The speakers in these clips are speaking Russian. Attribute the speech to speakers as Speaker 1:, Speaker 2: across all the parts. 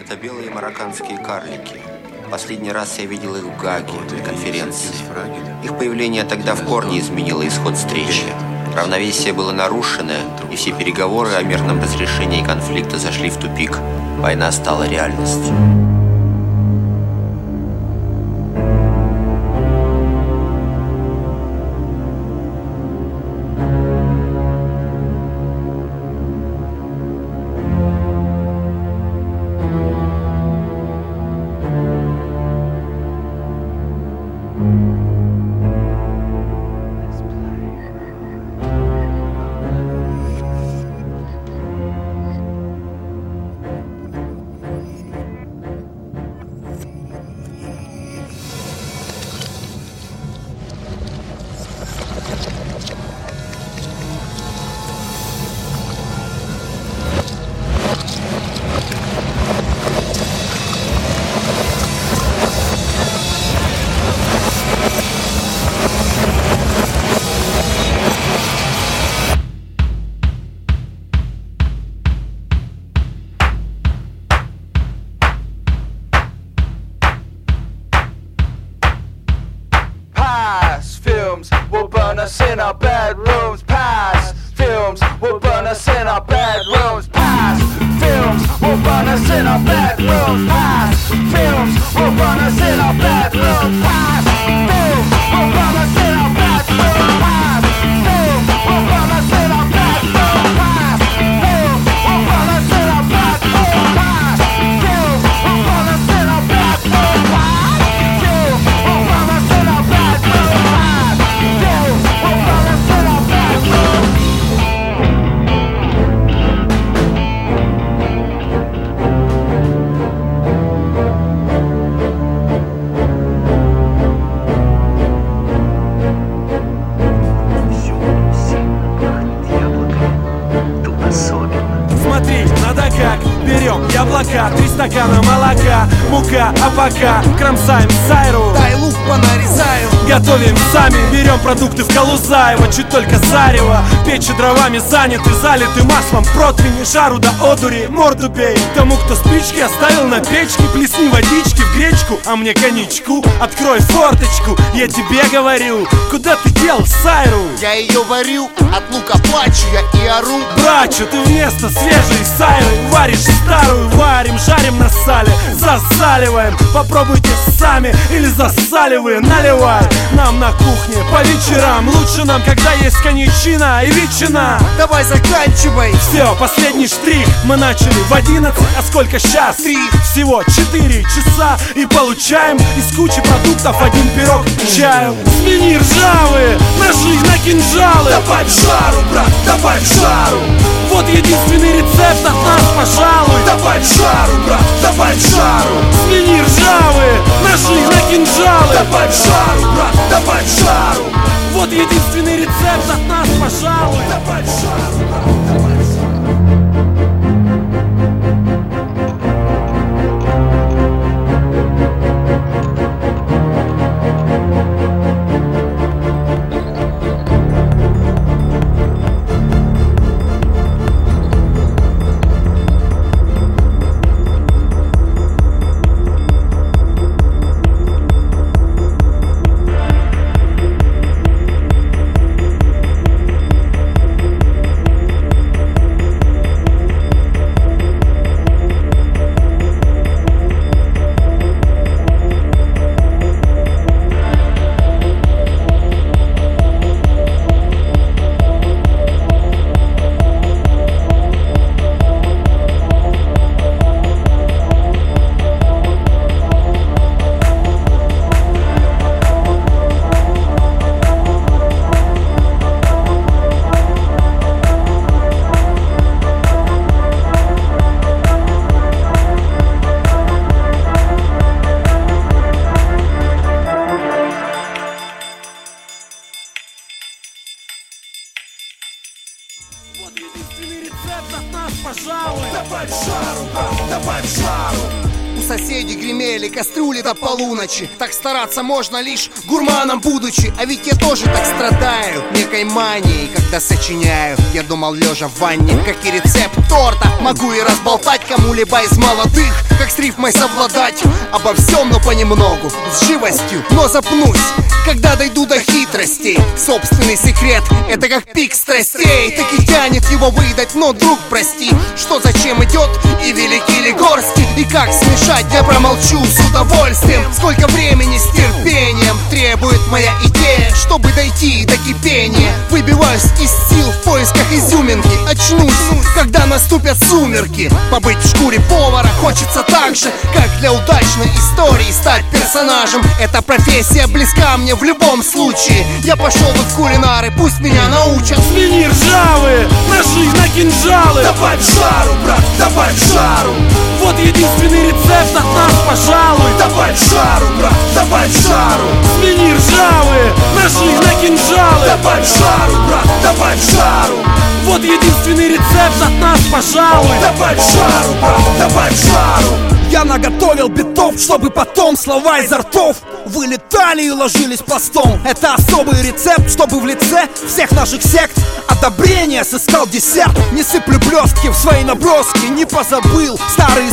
Speaker 1: Это белые марокканские карлики. Последний раз я видел их в Гаге на конференции. Их появление тогда в корне изменило исход встречи. Равновесие было нарушено, и все переговоры о мирном разрешении конфликта зашли в тупик. Война стала реальностью.
Speaker 2: Пока. Кромсаем продукты в Калузаево Чуть только зарево, печи дровами заняты Залиты маслом, противни, жару до одури Морду бей. Тому, кто спички оставил на печке Плесни водички в гречку, а мне коньячку. Открой форточку, я тебе говорю Куда ты дел сайру?
Speaker 3: Я ее варю, от лука плачу я и ору.
Speaker 2: Брачу, ты вместо свежей сайры. Варишь старую, варим, жарим на сале. Засаливаем, попробуйте сами. Или засаливай, наливай. Нам на кухне по вечерам. Лучше нам, когда есть коньячина и ветчина.
Speaker 3: Давай заканчивай.
Speaker 2: Все, последний штрих. Мы начали в 11, а сколько сейчас?
Speaker 3: Три.
Speaker 2: Всего 4 часа. И получаем из кучи продуктов один пирог к чаю Свиньи ржавые, ножи на кинжалы. Добавь жару, брат, добавь жару. Вот единственный рецепт от нас, пожалуй. Добавь жару, брат, добавь жару. Свиньи ржавые, ножи на кинжалы. Добавь жару, брат, добавь жару Вот единственный рецепт от нас, пожалуй. Добавь жару,
Speaker 4: Так стараться можно лишь гурманом будучи. А ведь я тоже так страдаю некой манией Когда сочиняю, я думал лежа в ванне Как и рецепт торта Могу и разболтать кому-либо из молодых Как с рифмой совладать. Обо всем, но понемногу С живостью, но запнусь. Когда дойду до хитростей Собственный секрет, это как пик страстей. Так и тянет его выдать, но, друг, прости Что зачем идет и великий ли горский И как смешать, я промолчу с удовольствием. Сколько времени с терпением требует моя идея Чтобы дойти до кипения. Выбиваюсь из сил в поисках изюминки. Очнусь, когда наступят сумерки. Побыть в шкуре повара хочется так же Как для удачной истории стать персонажем. Эта профессия близка мне в любом случае. Я пошел в кулинары, пусть меня научат.
Speaker 2: Свиньи ржавые, ножи на кинжалы.
Speaker 5: Добавь жару, брат, добавь жару.
Speaker 2: Вот единственный рецепт от нас, пожалуй.
Speaker 5: Добавь жару, брат, добавь жару.
Speaker 2: Свиньи ржавые, ножи на кинжалы.
Speaker 5: Добавь жару, брат, добавь жару.
Speaker 2: Вот единственный рецепт от нас, пожалуй.
Speaker 5: Добавь жару, брат, добавь жару.
Speaker 6: Я наготовил битов, чтобы потом слова изо ртов Вылетали и ложились пластом Это особый рецепт, чтобы в лице всех наших сект Одобрение сыскал десерт. Не сыплю блестки в свои наброски Не позабыл старые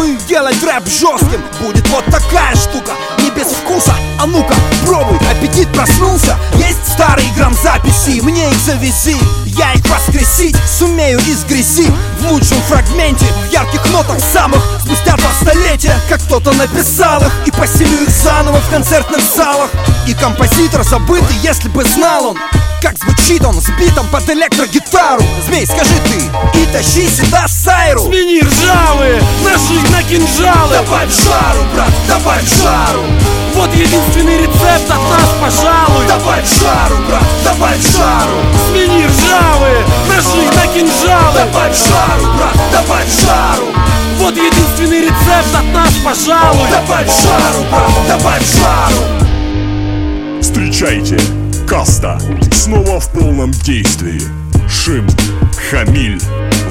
Speaker 6: способы делать рэп жестким. Будет вот такая штука, не без вкуса. А ну-ка, пробуй, аппетит проснулся. Есть старые грамзаписи, мне их завези. Я их воскресить сумею из грязи. В лучшем фрагменте, в ярких нотах самых. Спустя два столетия, как кто-то написал их. И поселю их заново в концертных залах. И композитор забытый, если бы знал он как звучит он с битом под электрогитару. Змей, скажи ты И тащи сюда Сайру.
Speaker 2: Свиньи ржавые, ножи на кинжалы.
Speaker 5: Добавь жару, брат, добавь жару
Speaker 2: Вот единственный рецепт от нас, пожалуй.
Speaker 5: Добавь жару, брат, добавь жару
Speaker 2: Свиньи ржавые, ножи на кинжалы.
Speaker 5: Добавь жару, брат, добавь жару
Speaker 2: Вот единственный рецепт от нас, пожалуй.
Speaker 5: Добавь жару, брат, добавь жару
Speaker 7: Встречайте, Каста. Снова в полном действии. Шим, Хамиль,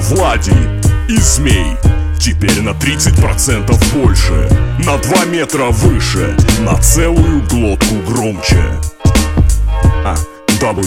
Speaker 7: Влади и Змей Теперь на 30% больше На 2 метра выше На целую глотку громче. А, www.kasta.ru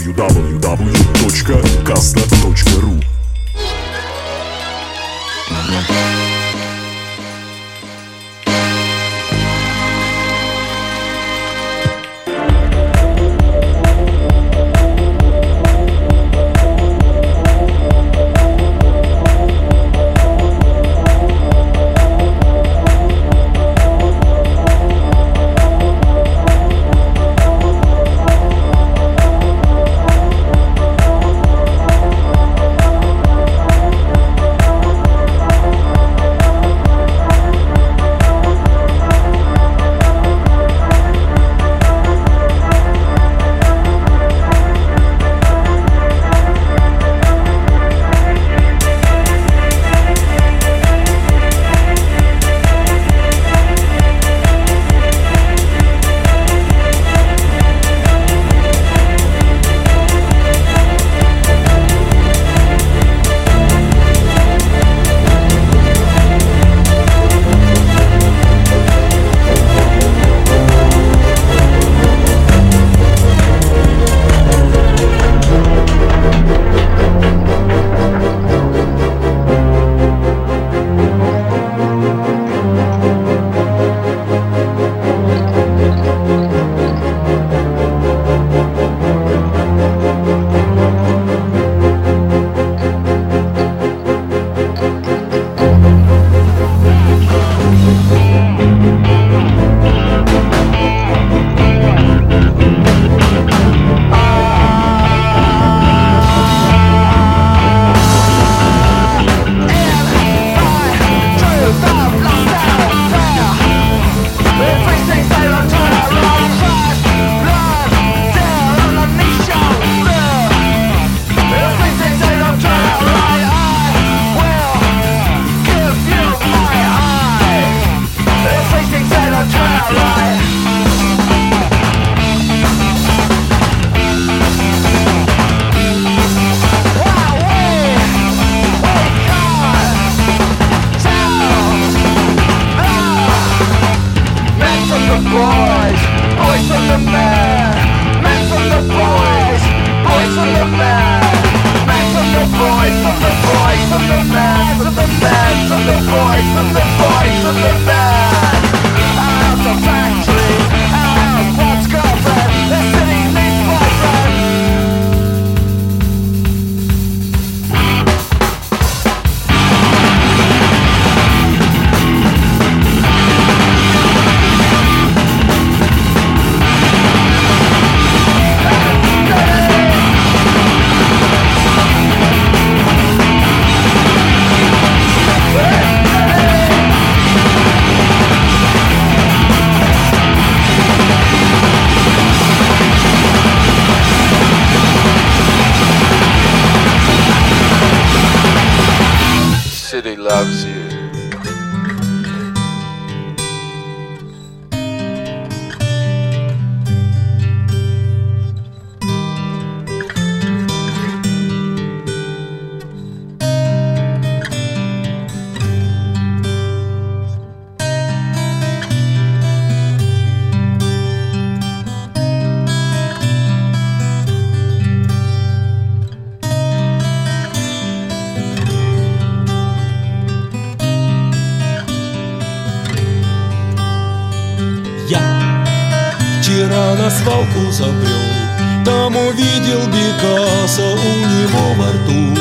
Speaker 8: Там увидел Бекаса у него во рту.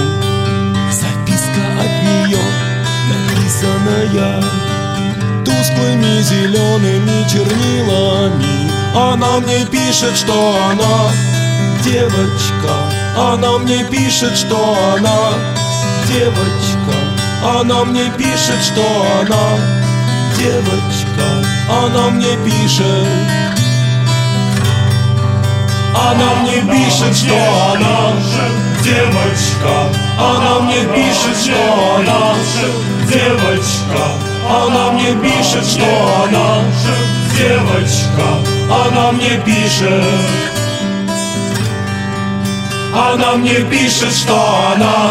Speaker 8: Записка от нее написанная Тусклыми зелеными чернилами. Она мне пишет, что она девочка. Она мне пишет, что она девочка. Она мне пишет, что она девочка. Она мне пишет она мне пишет, что она девочка. Она мне пишет, что она девочка. Она мне пишет, что она девочка. Она мне пишет. Она мне пишет, что она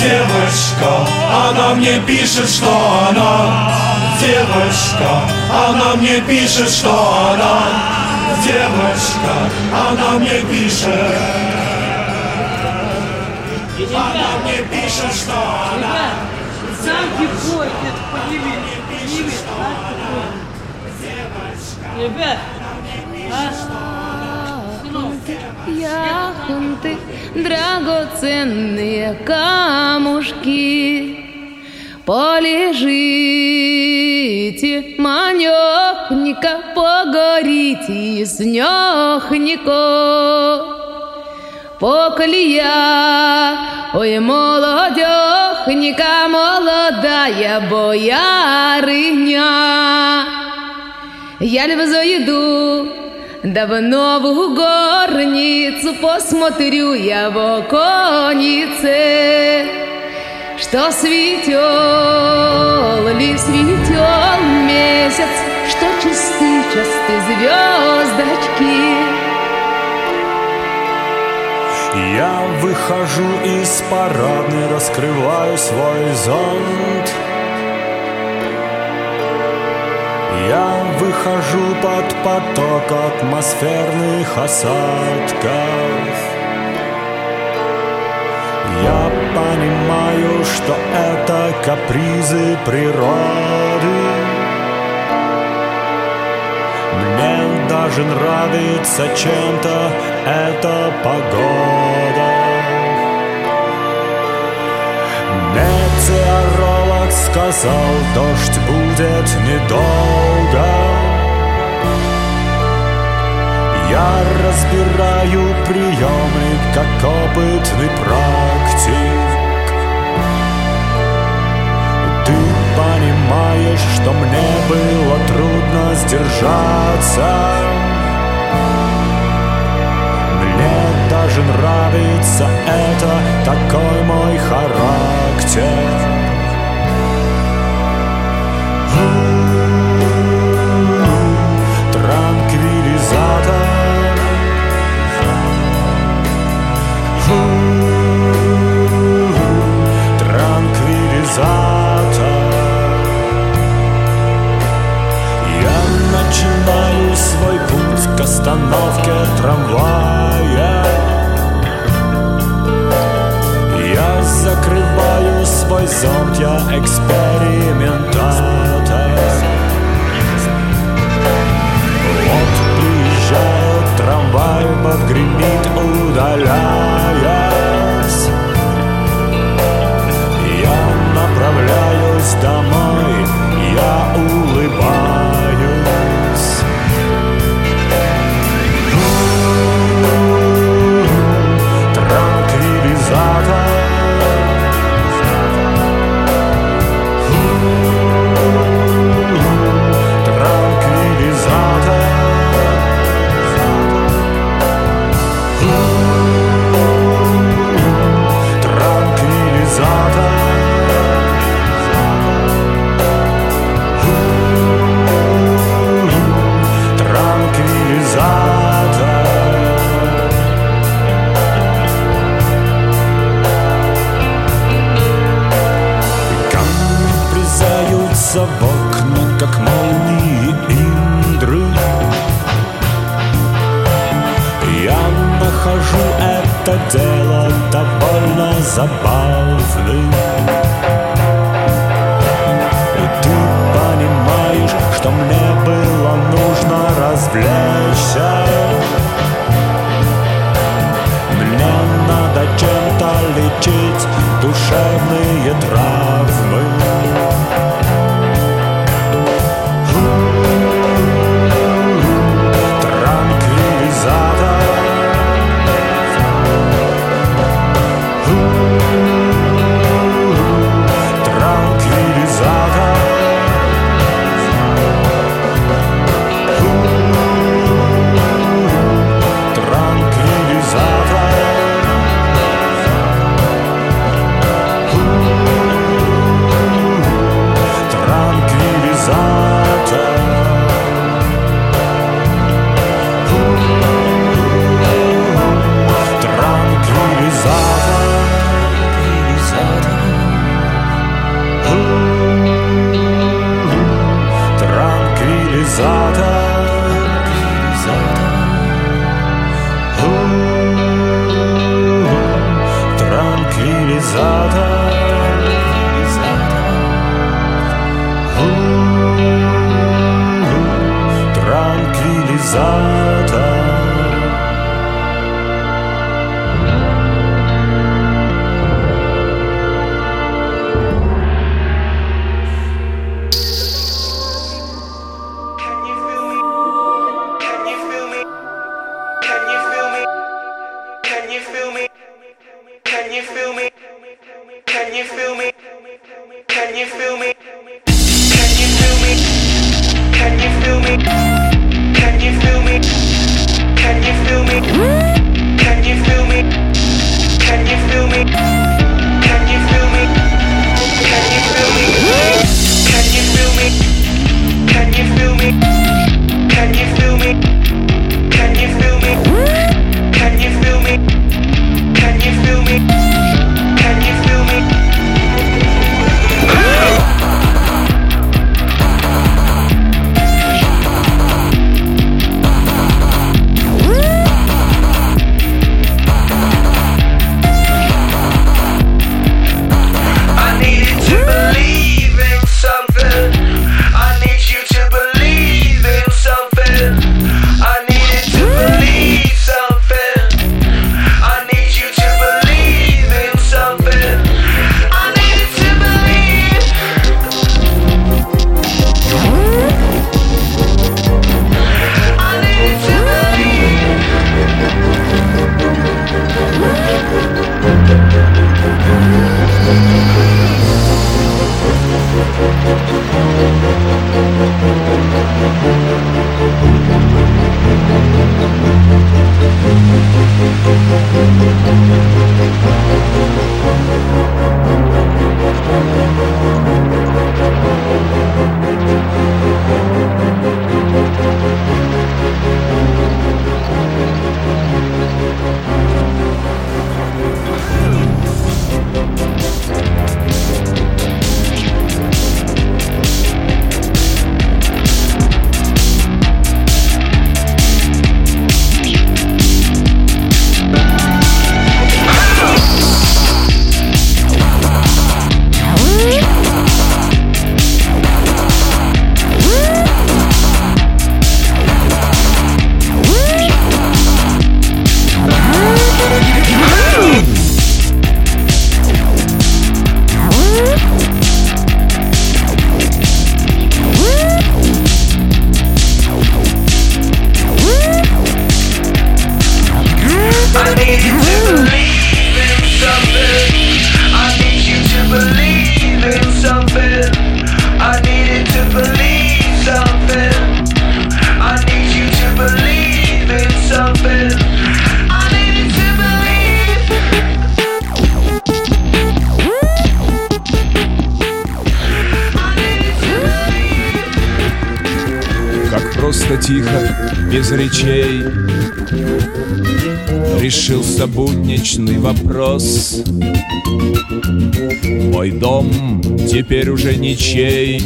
Speaker 8: девочка. Она мне пишет, что она девочка. Она мне пишет, что она девочка, она мне пишет. Она мне пишет, что она
Speaker 9: Егор, это подними, подними, Ребят,
Speaker 10: Яхонты, драгоценные камушки. Полежите, манёхника, погорите с нёхнико. Поклия, ой, молодёхника, молодая боярыня. Я льва зайду, давно в горницу посмотрю я в оконице. Что светел ли светел
Speaker 8: выхожу из парадной, раскрываю свой зонт. Я выхожу под поток атмосферных осадков. Я понимаю, что это капризы природы Мне даже нравится чем-то эта погода Метеоролог сказал, дождь будет недолго я разбираю приемы, как опытный практик. Ты понимаешь, что мне было трудно сдержаться. Мне даже нравится это, такой мой характер остановке трамвая. Я закрываю свой зонт, я экспериментатор трамвай, подгремит, удаляясь
Speaker 11: Решился будничный вопрос. Мой дом теперь уже ничей.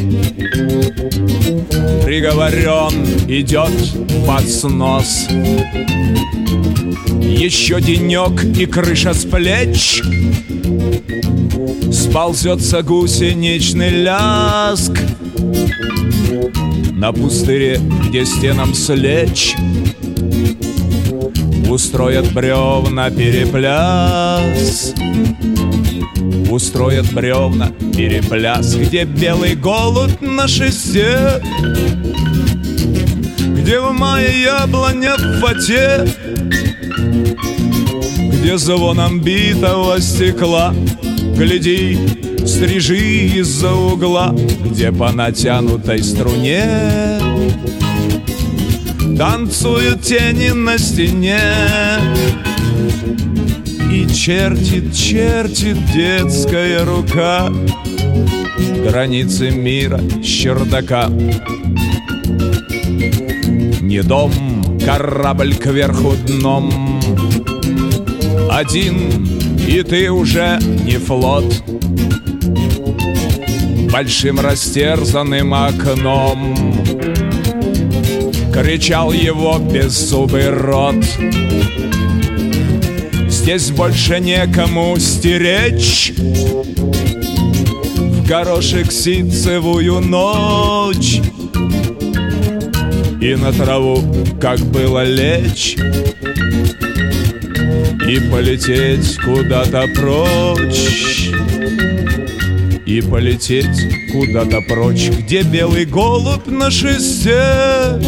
Speaker 11: Приговорен идет под снос. Еще денек и крыша с плеч. Сползется гусеничный ляск На пустыре, где стенам слечь Устроят бревна перепляс. Устроят бревна перепляс. Где белый голубь на шесте? Где в мае яблоня в фате Где звоном битого стекла? Гляди, стрижи из-за угла. Где по натянутой струне Танцуют тени на стене. И чертит, чертит детская рука Границы мира с чердака. Не дом, корабль кверху дном. Один, и ты уже не флот. Большим растерзанным окном Кричал его беззубый рот. Здесь больше некому стеречь. В горошек ситцевую ночь. И на траву, как было лечь. И полететь куда-то прочь. И полететь куда-то прочь, где белый голубь на шесте,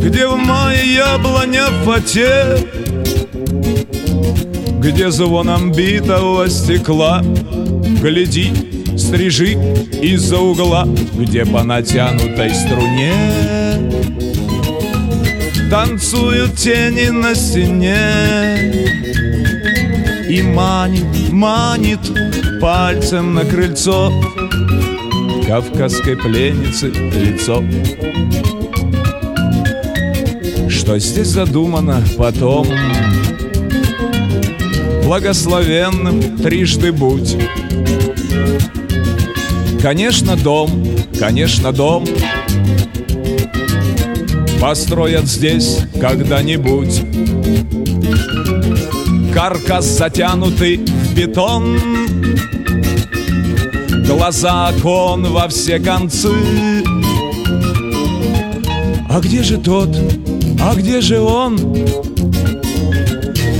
Speaker 11: где в мае яблоня в фате, где звоном битого стекла Гляди, стрижи из-за угла, где по натянутой струне Танцуют тени на стене И манит, манит пальцем на крыльцо Кавказской пленницы лицо. Что здесь задумано потом? Благословенным трижды будь. Конечно, дом, конечно, дом. Построят здесь когда-нибудь Каркас затянутый в бетон. Глаза окон во все концы. А где же тот, а где же он?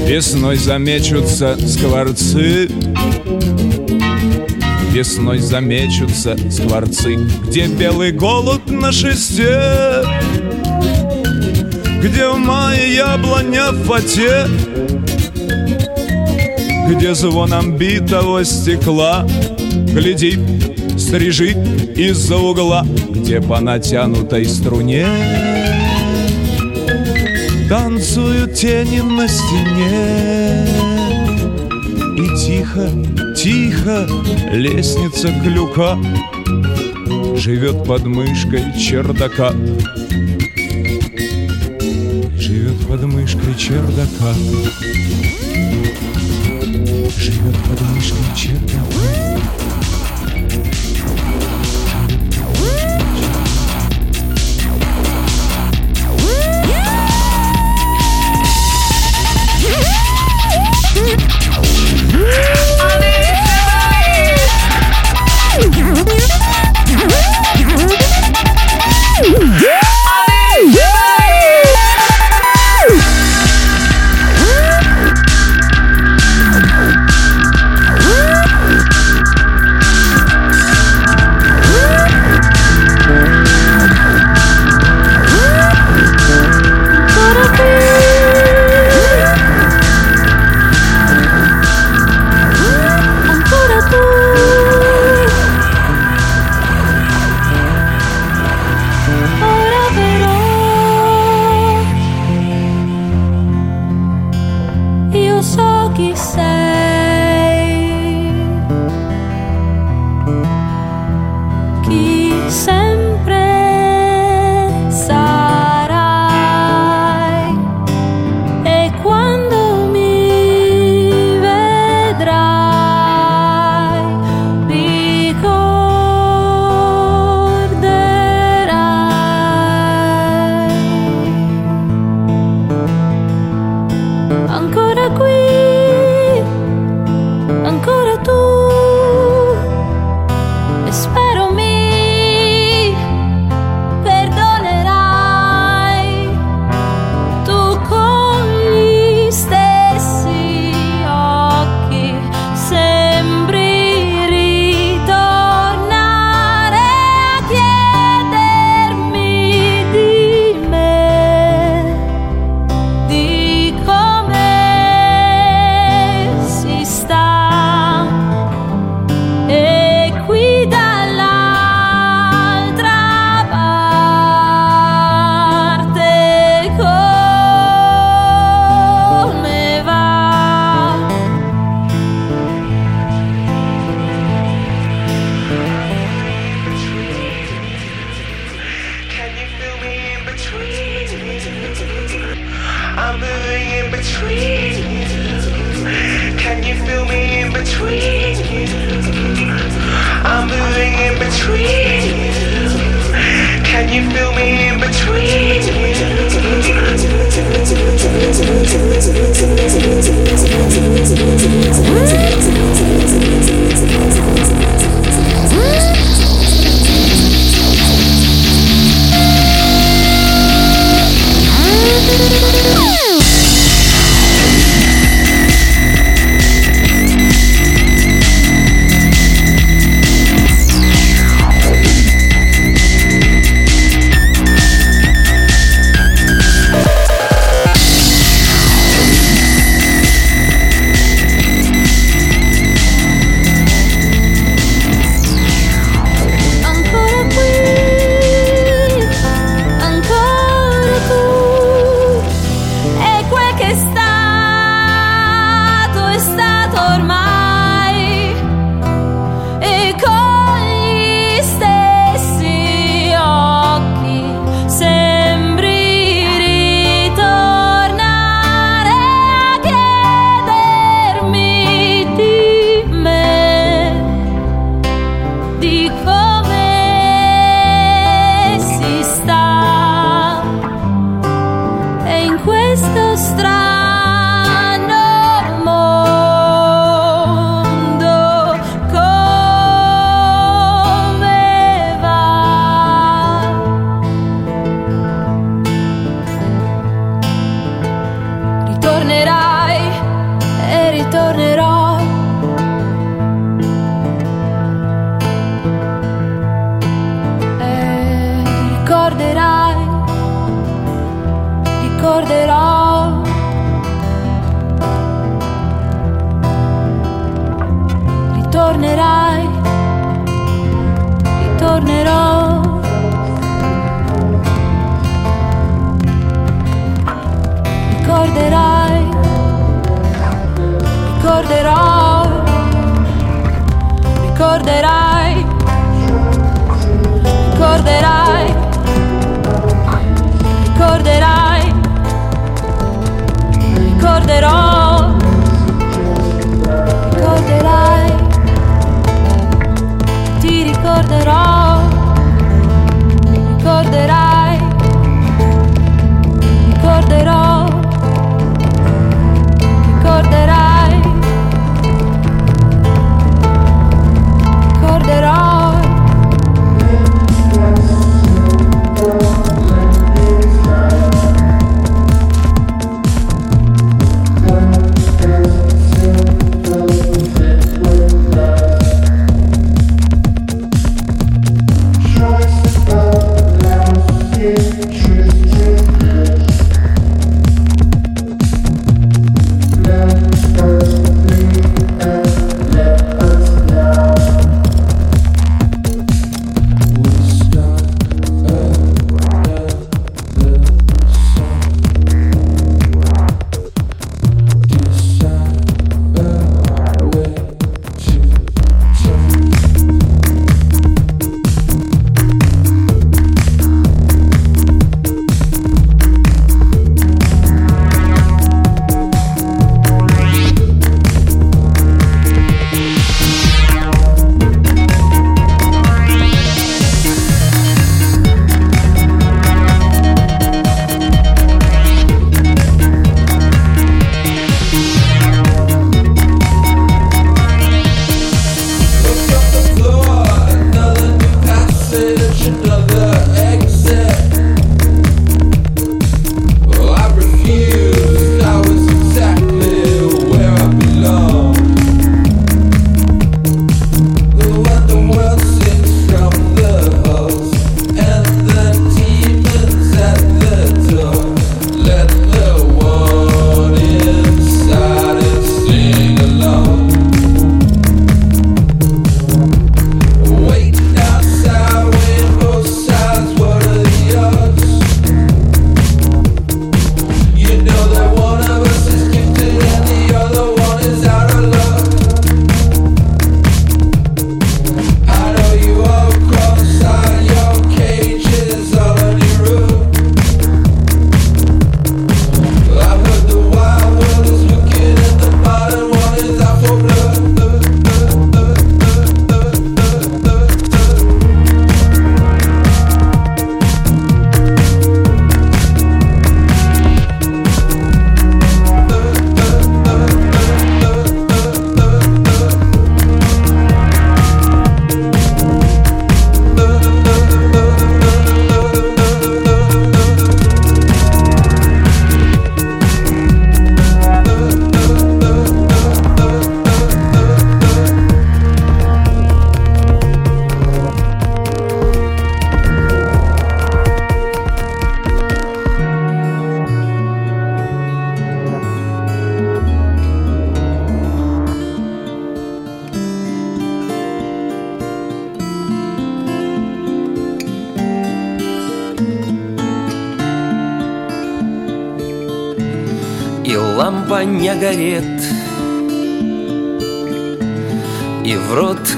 Speaker 11: Весной замечутся скворцы. Весной замечутся скворцы. Где белый голубь на шесте? Где в мае яблоня в фате Где звоном битого стекла. Гляди, стрижи из-за угла Где по натянутой струне Танцуют тени на стене. И тихо, тихо лестница клюка Живет под мышкой чердака. Живет под мышкой чердака Живет под мышкой чердака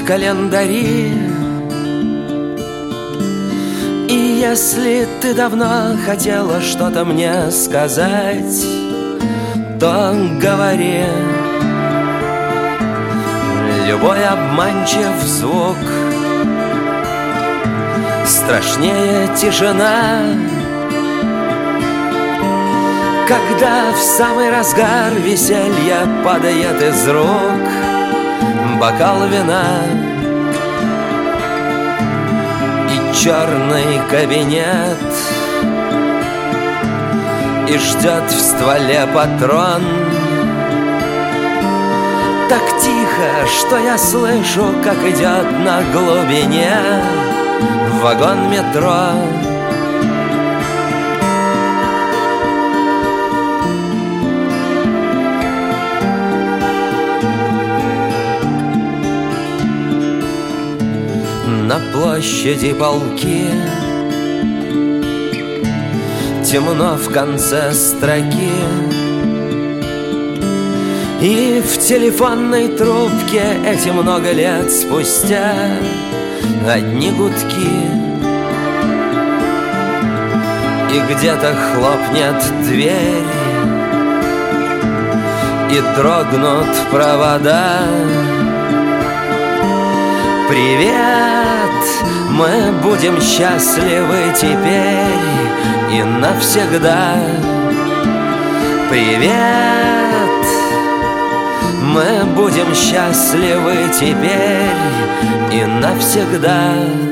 Speaker 12: врут календари. И если ты давно хотела что-то мне сказать То говори. Любой обманчив звук Страшнее тишина. Когда в самый разгар веселья падает из рук Бокал вина И черный кабинет И ждет в стволе патрон. Так тихо, что я слышу, как идет на глубине Вагон метро на площади полки. Темно в конце строки. И в телефонной трубке эти много лет спустя Одни гудки. И где-то хлопнет дверь И дрогнут провода. Привет, мы будем счастливы теперь и навсегда. Привет, мы будем счастливы теперь и навсегда.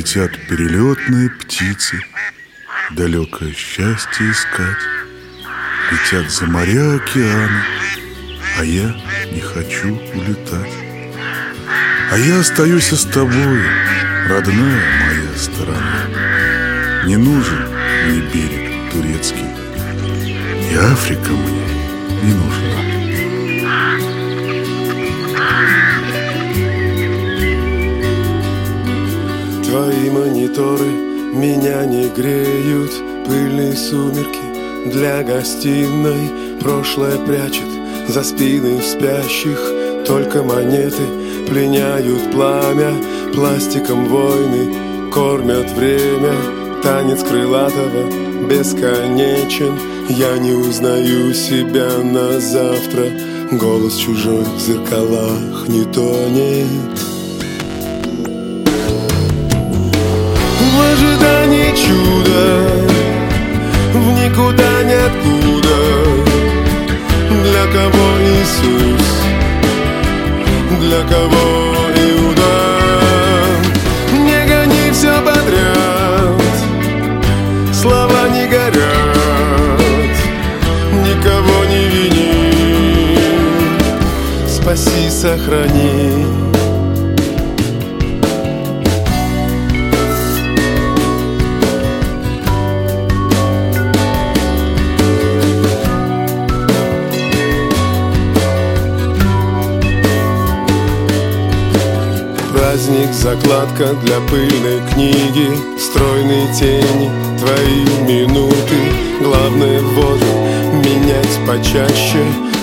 Speaker 13: Летят перелетные птицы Далекое счастье искать. Летят за моря океаны А я не хочу улетать. А я остаюсь с тобой, Родная моя сторона Не нужен мне берег турецкий И Африка мне не нужна
Speaker 14: Твои мониторы меня не греют. Пыльные сумерки для гостиной. Прошлое прячет за спины спящих. Только монеты пленяют пламя. Пластиком войны кормят время. Танец крылатого бесконечен. Я не узнаю себя на завтра. Голос чужой в зеркалах не тонет Иисус. Для кого Иуда Не гони все подряд. Слова не горят. Никого не вини. Спаси, сохрани Праздник, закладка для пыльной книги Стройные тени, твои минуты. Главное воду менять почаще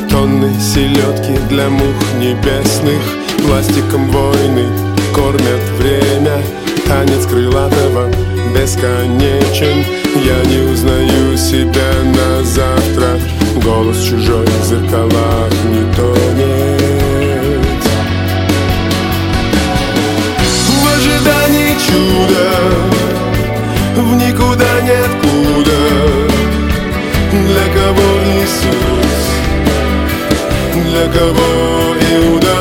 Speaker 14: Тонны селедки для мух небесных. Пластиком войны кормят время Танец крылатого бесконечен. Я не узнаю себя на завтра Голос чужой в зеркалах не тонет чуда В никуда ниоткуда Для кого Иисус? Для кого Иуда?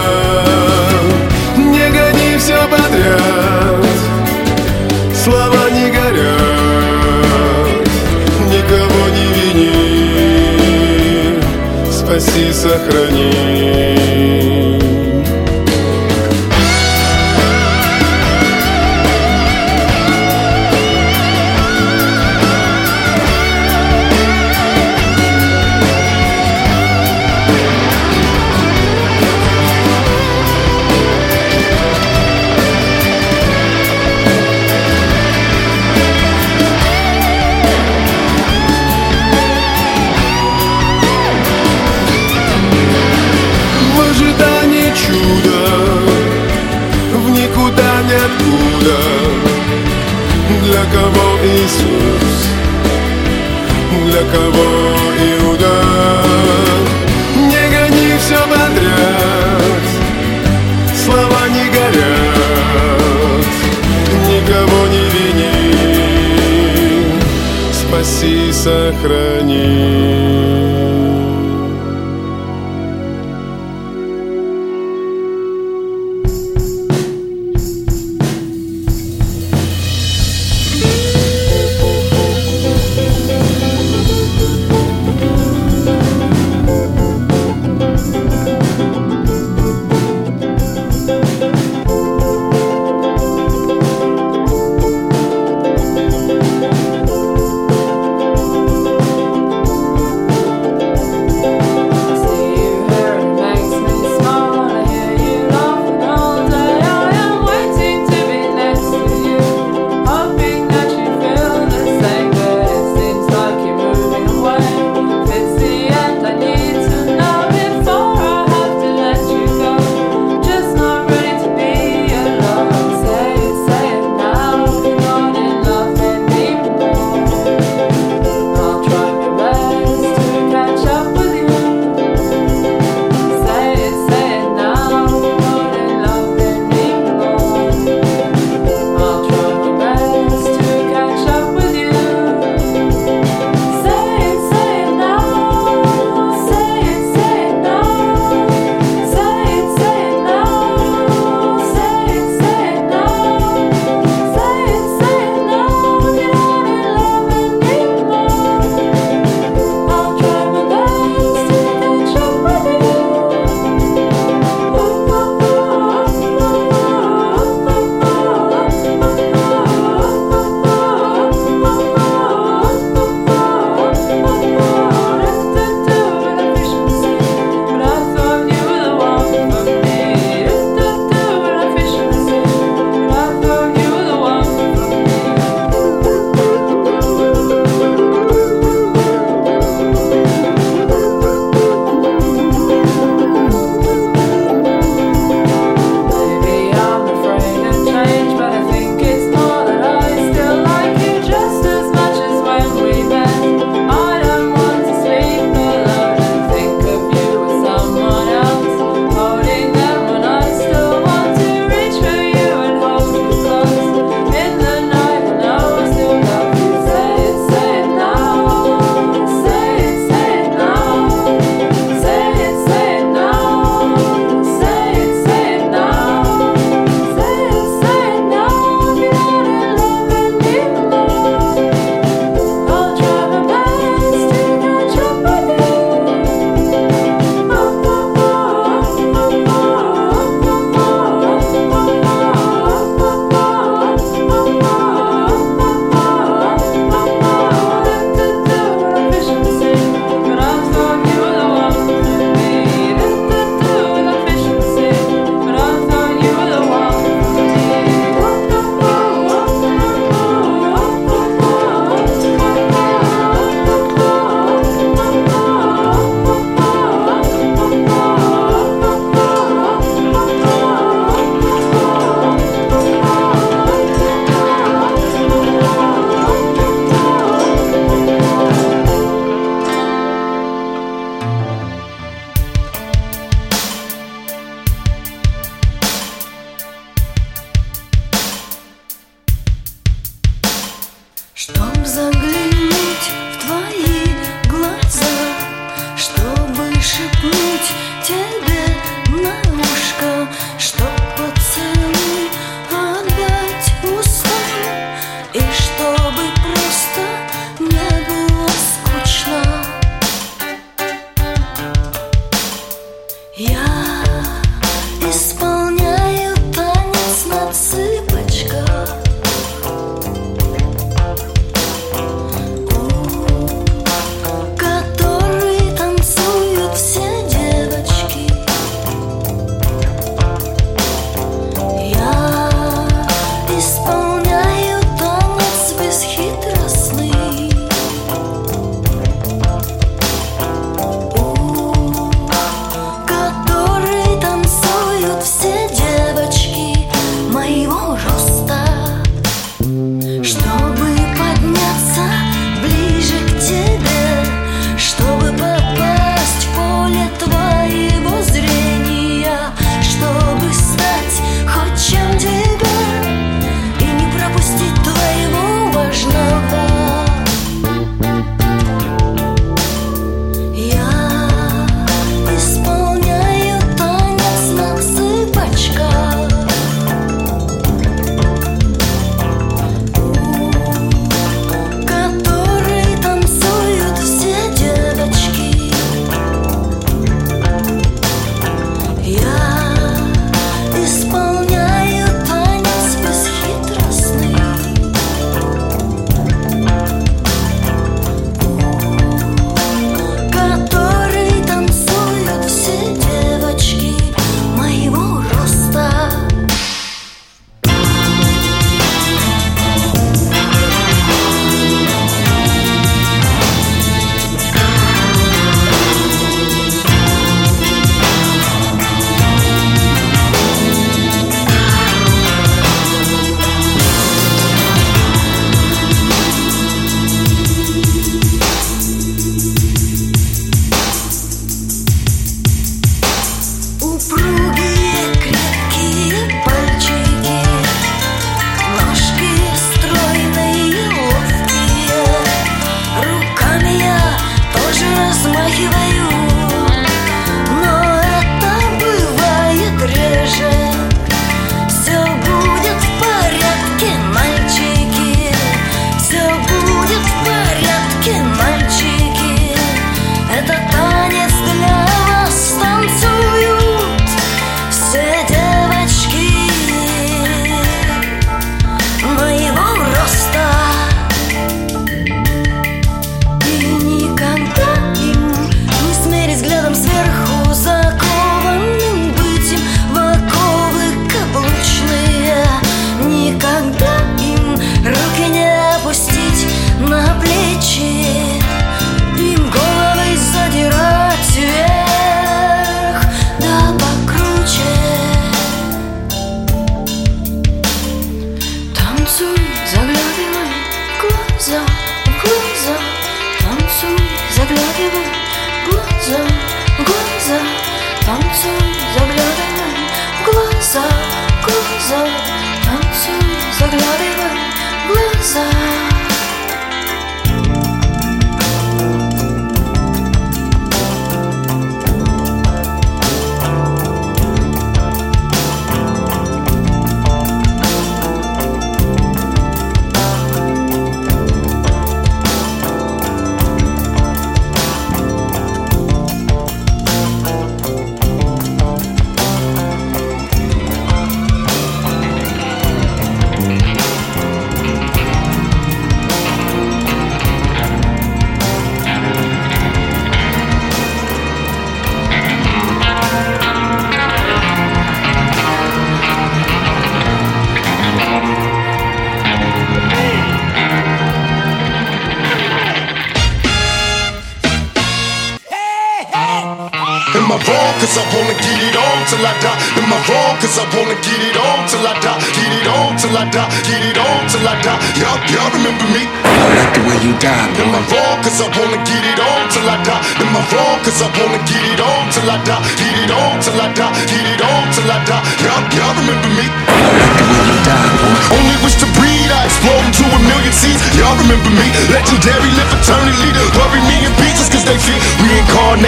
Speaker 14: Не гони все подряд. Слова не горят. Никого не вини. Спаси, сохрани Для кого Иуда Не гони все подряд. Слова не горят. Никого не вини. Спаси, сохрани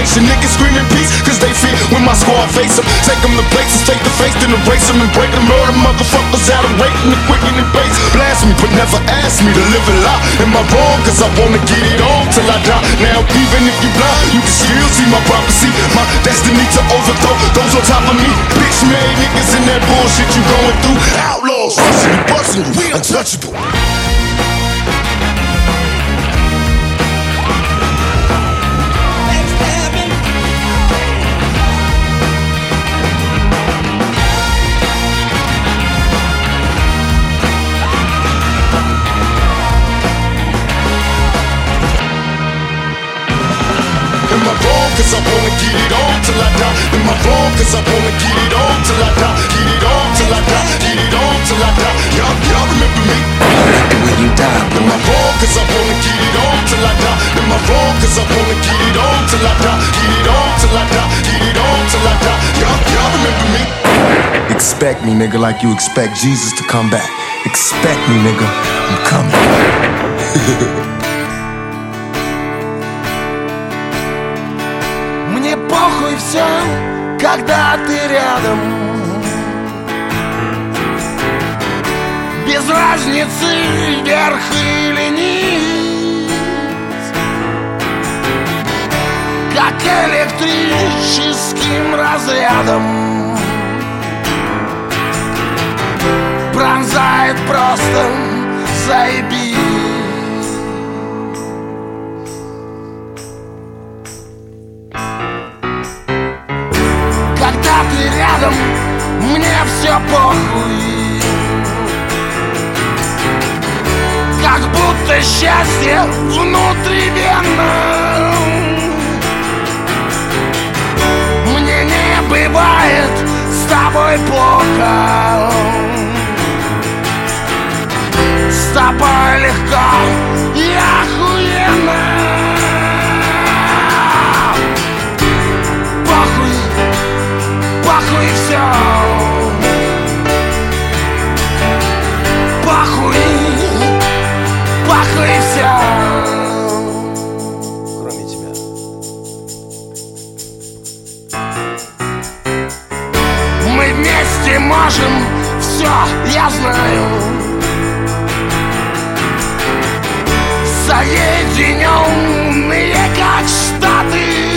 Speaker 15: Nation niggas screaming peace, cause they fear when my I face them. Take them to places, take the face, then erase them and break them. Murder motherfuckers out of quick and the base. Blast me, but never ask me to live a lie. Am I wrong? Cause I wanna get it on till I die. Now, even if you blind, you can still see my prophecy. My destiny to overthrow those on top of me. Bitch made niggas in that bullshit you going through. Outlaws, rushing you, busting we untouchable. Till I die. Am I wrong? Cause I wanna get it on till I die. Get it on till I die. Get it on till I die. Y'all, y'all remember me?
Speaker 16: And when you die,
Speaker 15: Am I wrong? Cause I wanna get it on till I die. Am I wrong? Cause I wanna get it on till I die. Get it on till I die. Get it on till I die. Y'all, y'all remember me?
Speaker 16: expect me, nigga, like you expect Jesus to come back. Expect me, nigga. I'm coming.
Speaker 3: все, когда ты рядом. Без разницы вверх или низ Как электрическим разрядом. Пронзает просто заебись будто счастье внутривенно Мне не бывает с тобой плохо. С тобой легко и охуенно. Похуй пахуй все Пахуй, пахуй все.
Speaker 17: Кроме тебя.
Speaker 3: Мы вместе можем все, я знаю. Соединенные как штаты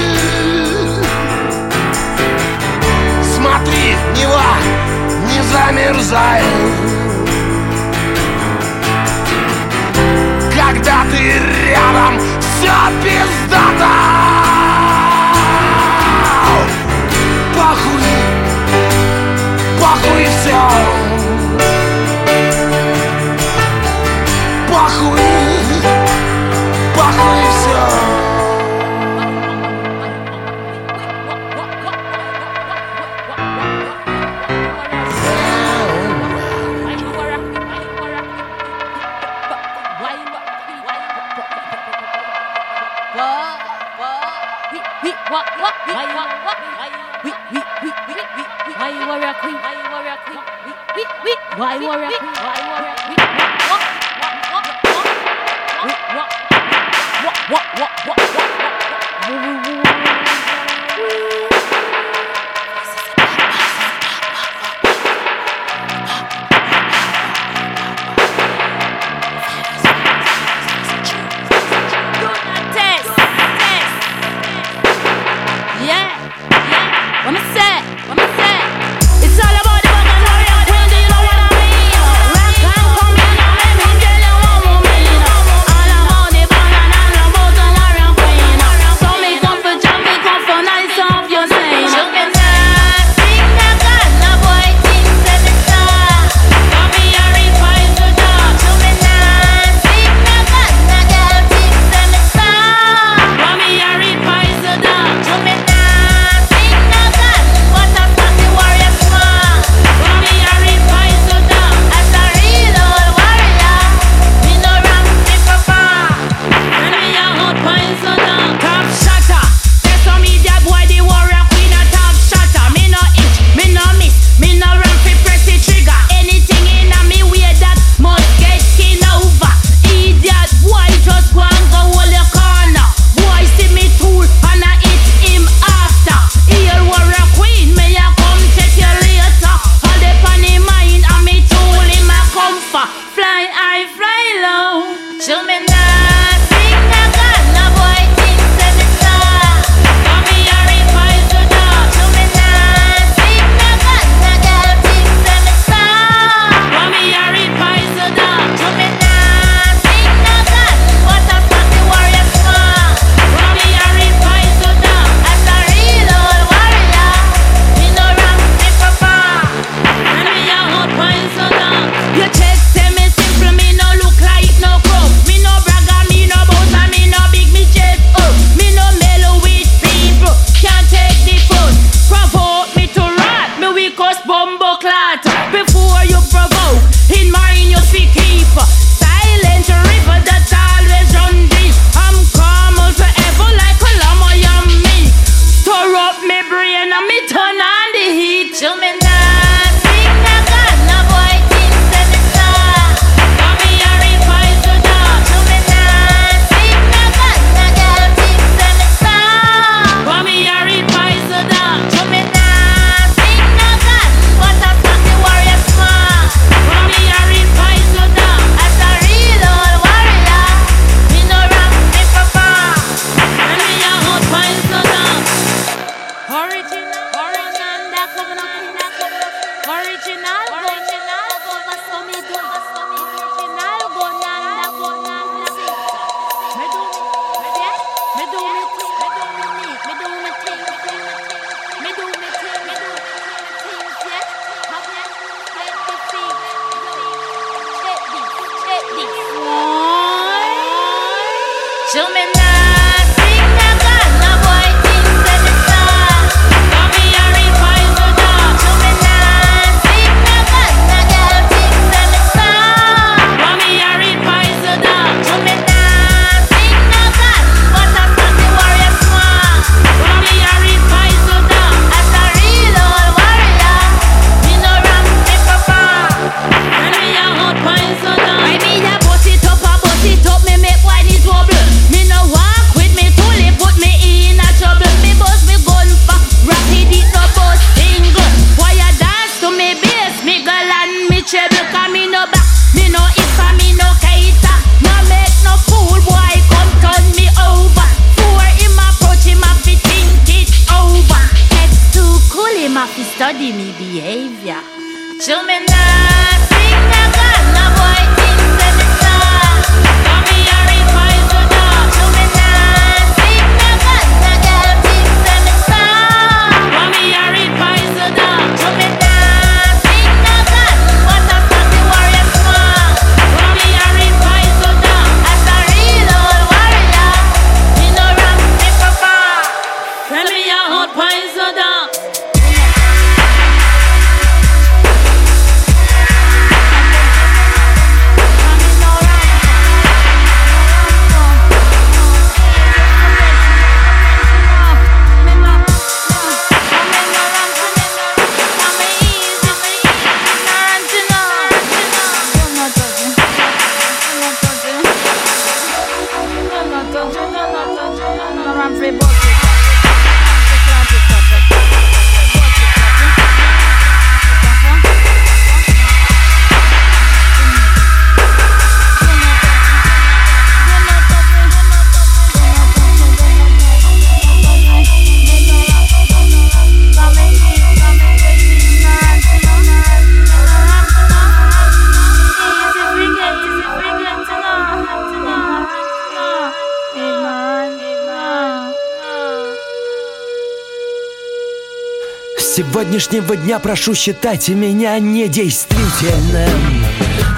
Speaker 12: сегодняшнего дня прошу считать меня недействительным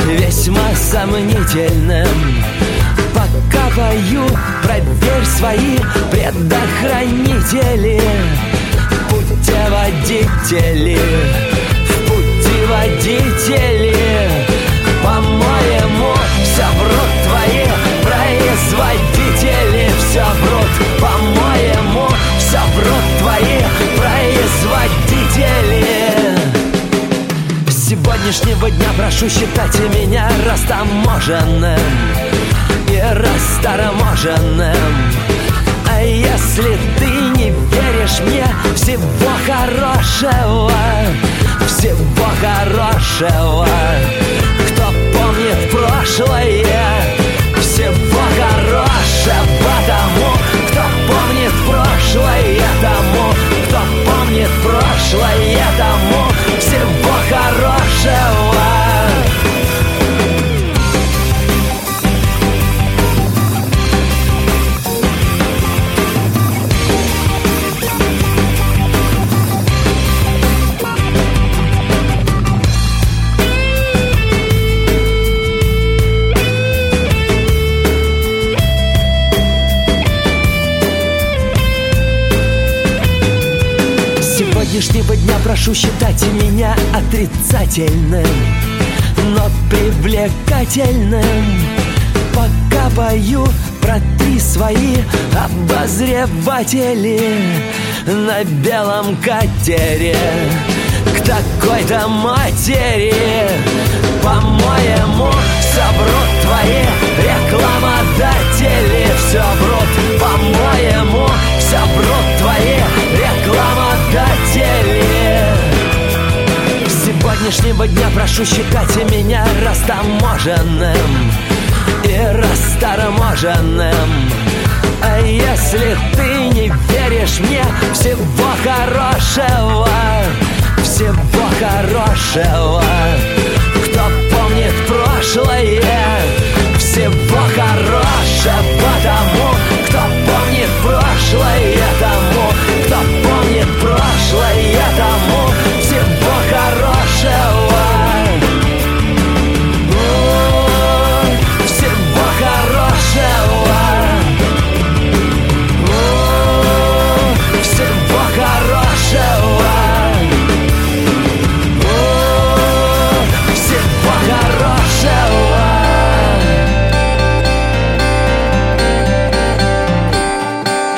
Speaker 12: Весьма сомнительным. Пока пою, проверь свои предохранители Путеводители В путеводители. По-моему, все врут твои производители Все врут, по-моему. водители сегодняшнего дня прошу считать меня растаможенным И растаможенным. А если ты не веришь мне всего хорошего Всего хорошего. Кто помнит прошлое Всего хорошего потому прошлое домой отдельным, но привлекательным. Пока пою про три свои обозреватели На белом катере к такой-то матери. По-моему, все врут твои рекламодатели. Все врут, по-моему, все врут твои рекламодатели сегодняшнего дня прошу считать меня растаможенным И растарможенным А если ты не веришь мне Всего хорошего Всего хорошего. Кто помнит прошлое Всего хорошего тому. Кто помнит прошлое тому. Кто помнит прошлое тому.